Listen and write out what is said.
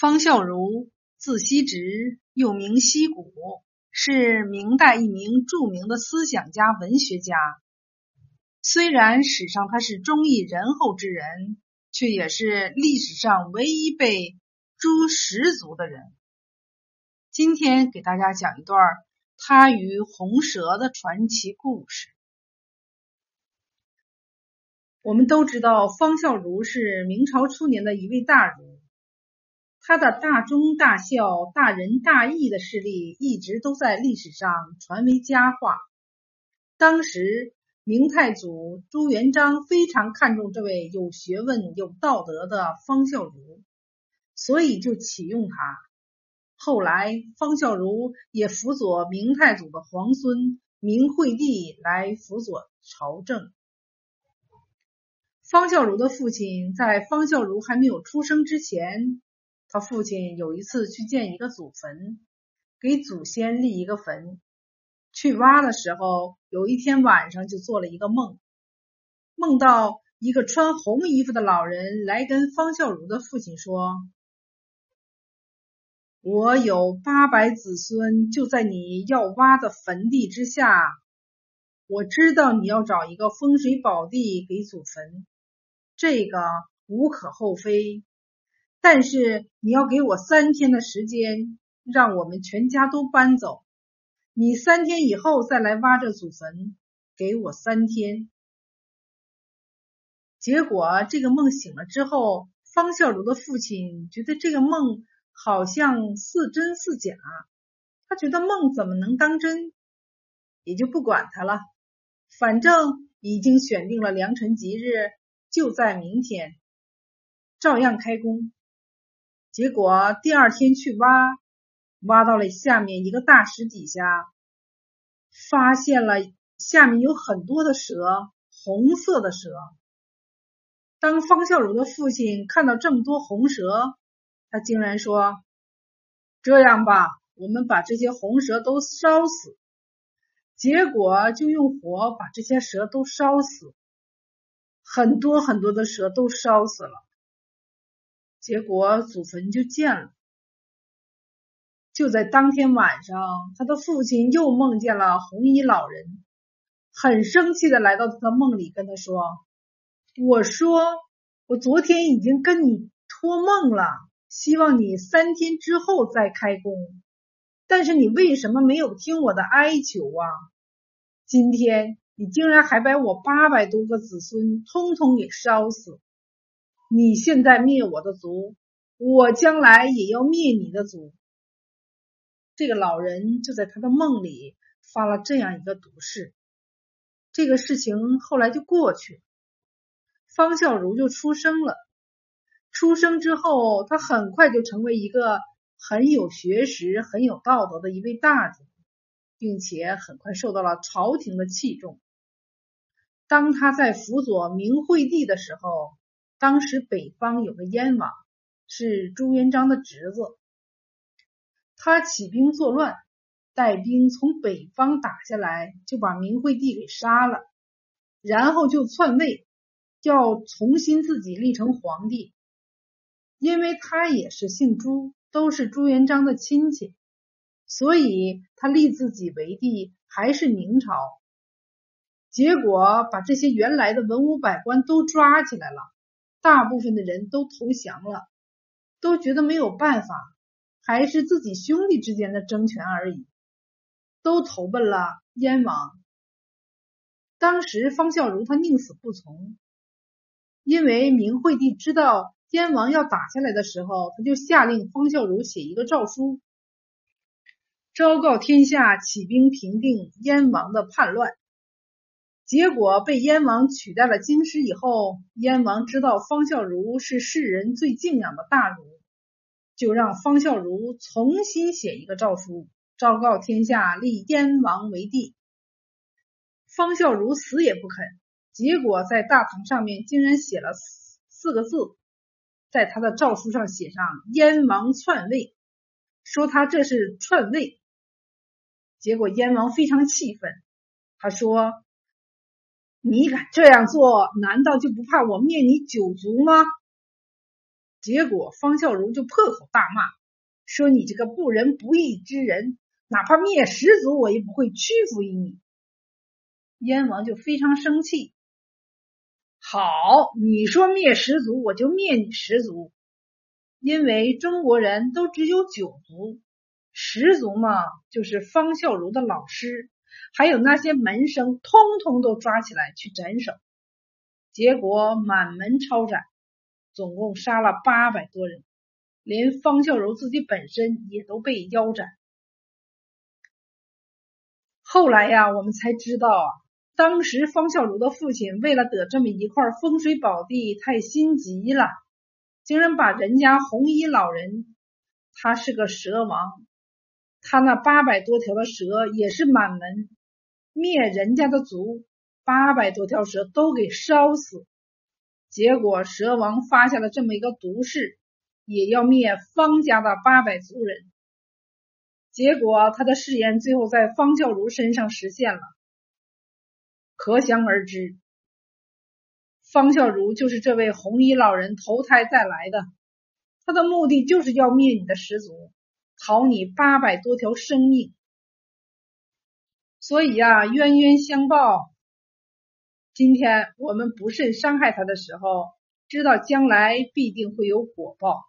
方孝孺，字希直，又名希古，是明代一名著名的思想家、文学家。虽然史上他是忠义仁厚之人，却也是历史上唯一被诛十族的人。今天给大家讲一段他与红蛇的传奇故事。我们都知道，方孝孺是明朝初年的一位大儒。他的大忠大孝、大仁大义的事例一直都在历史上传为佳话。当时明太祖朱元璋非常看重这位有学问、有道德的方孝孺，所以就启用他。后来，方孝孺也辅佐明太祖的皇孙明惠帝来辅佐朝政。方孝孺的父亲在方孝孺还没有出生之前。他父亲有一次去建一个祖坟，给祖先立一个坟。去挖的时候，有一天晚上就做了一个梦，梦到一个穿红衣服的老人来跟方孝孺的父亲说：“我有八百子孙，就在你要挖的坟地之下。我知道你要找一个风水宝地给祖坟，这个无可厚非。”但是你要给我三天的时间，让我们全家都搬走。你三天以后再来挖这祖坟，给我三天。结果这个梦醒了之后，方孝孺的父亲觉得这个梦好像似真似假，他觉得梦怎么能当真，也就不管他了。反正已经选定了良辰吉日，就在明天，照样开工。结果第二天去挖，挖到了下面一个大石底下，发现了下面有很多的蛇，红色的蛇。当方孝孺的父亲看到这么多红蛇，他竟然说：“这样吧，我们把这些红蛇都烧死。”结果就用火把这些蛇都烧死，很多很多的蛇都烧死了。结果祖坟就建了。就在当天晚上，他的父亲又梦见了红衣老人，很生气的来到他的梦里，跟他说：“我说我昨天已经跟你托梦了，希望你三天之后再开工，但是你为什么没有听我的哀求啊？今天你竟然还把我八百多个子孙通通给烧死！”你现在灭我的族，我将来也要灭你的族。这个老人就在他的梦里发了这样一个毒誓。这个事情后来就过去了，方孝孺就出生了。出生之后，他很快就成为一个很有学识、很有道德的一位大族，并且很快受到了朝廷的器重。当他在辅佐明惠帝的时候。当时北方有个燕王，是朱元璋的侄子。他起兵作乱，带兵从北方打下来，就把明惠帝给杀了，然后就篡位，要重新自己立成皇帝。因为他也是姓朱，都是朱元璋的亲戚，所以他立自己为帝，还是明朝。结果把这些原来的文武百官都抓起来了。大部分的人都投降了，都觉得没有办法，还是自己兄弟之间的争权而已，都投奔了燕王。当时方孝孺他宁死不从，因为明惠帝知道燕王要打下来的时候，他就下令方孝孺写一个诏书，昭告天下，起兵平定燕王的叛乱。结果被燕王取代了京师以后，燕王知道方孝孺是世人最敬仰的大儒，就让方孝孺重新写一个诏书，昭告天下，立燕王为帝。方孝孺死也不肯，结果在大堂上面竟然写了四个字，在他的诏书上写上“燕王篡位”，说他这是篡位。结果燕王非常气愤，他说。你敢这样做，难道就不怕我灭你九族吗？结果方孝孺就破口大骂，说：“你这个不仁不义之人，哪怕灭十族，我也不会屈服于你。”燕王就非常生气。好，你说灭十族，我就灭你十族，因为中国人都只有九族，十族嘛，就是方孝孺的老师，还有那些门生，通通都抓起来去斩首。结果满门抄斩，总共杀了八百多人，连方孝孺自己本身也都被腰斩。后来呀，我们才知道啊，当时方孝孺的父亲为了得这么一块风水宝地，太心急了，竟然把人家红衣老人，他是个蛇王，他那八百多条的蛇也是满门灭人家的族。八百多条蛇都给烧死，结果蛇王发下了这么一个毒誓，也要灭方家的八百族人。结果他的誓言最后在方孝孺身上实现了，可想而知，方孝孺就是这位红衣老人投胎再来的，他的目的就是要灭你的十族，讨你八百多条生命。所以呀，冤冤相报。今天我们不慎伤害他的时候，知道将来必定会有果报。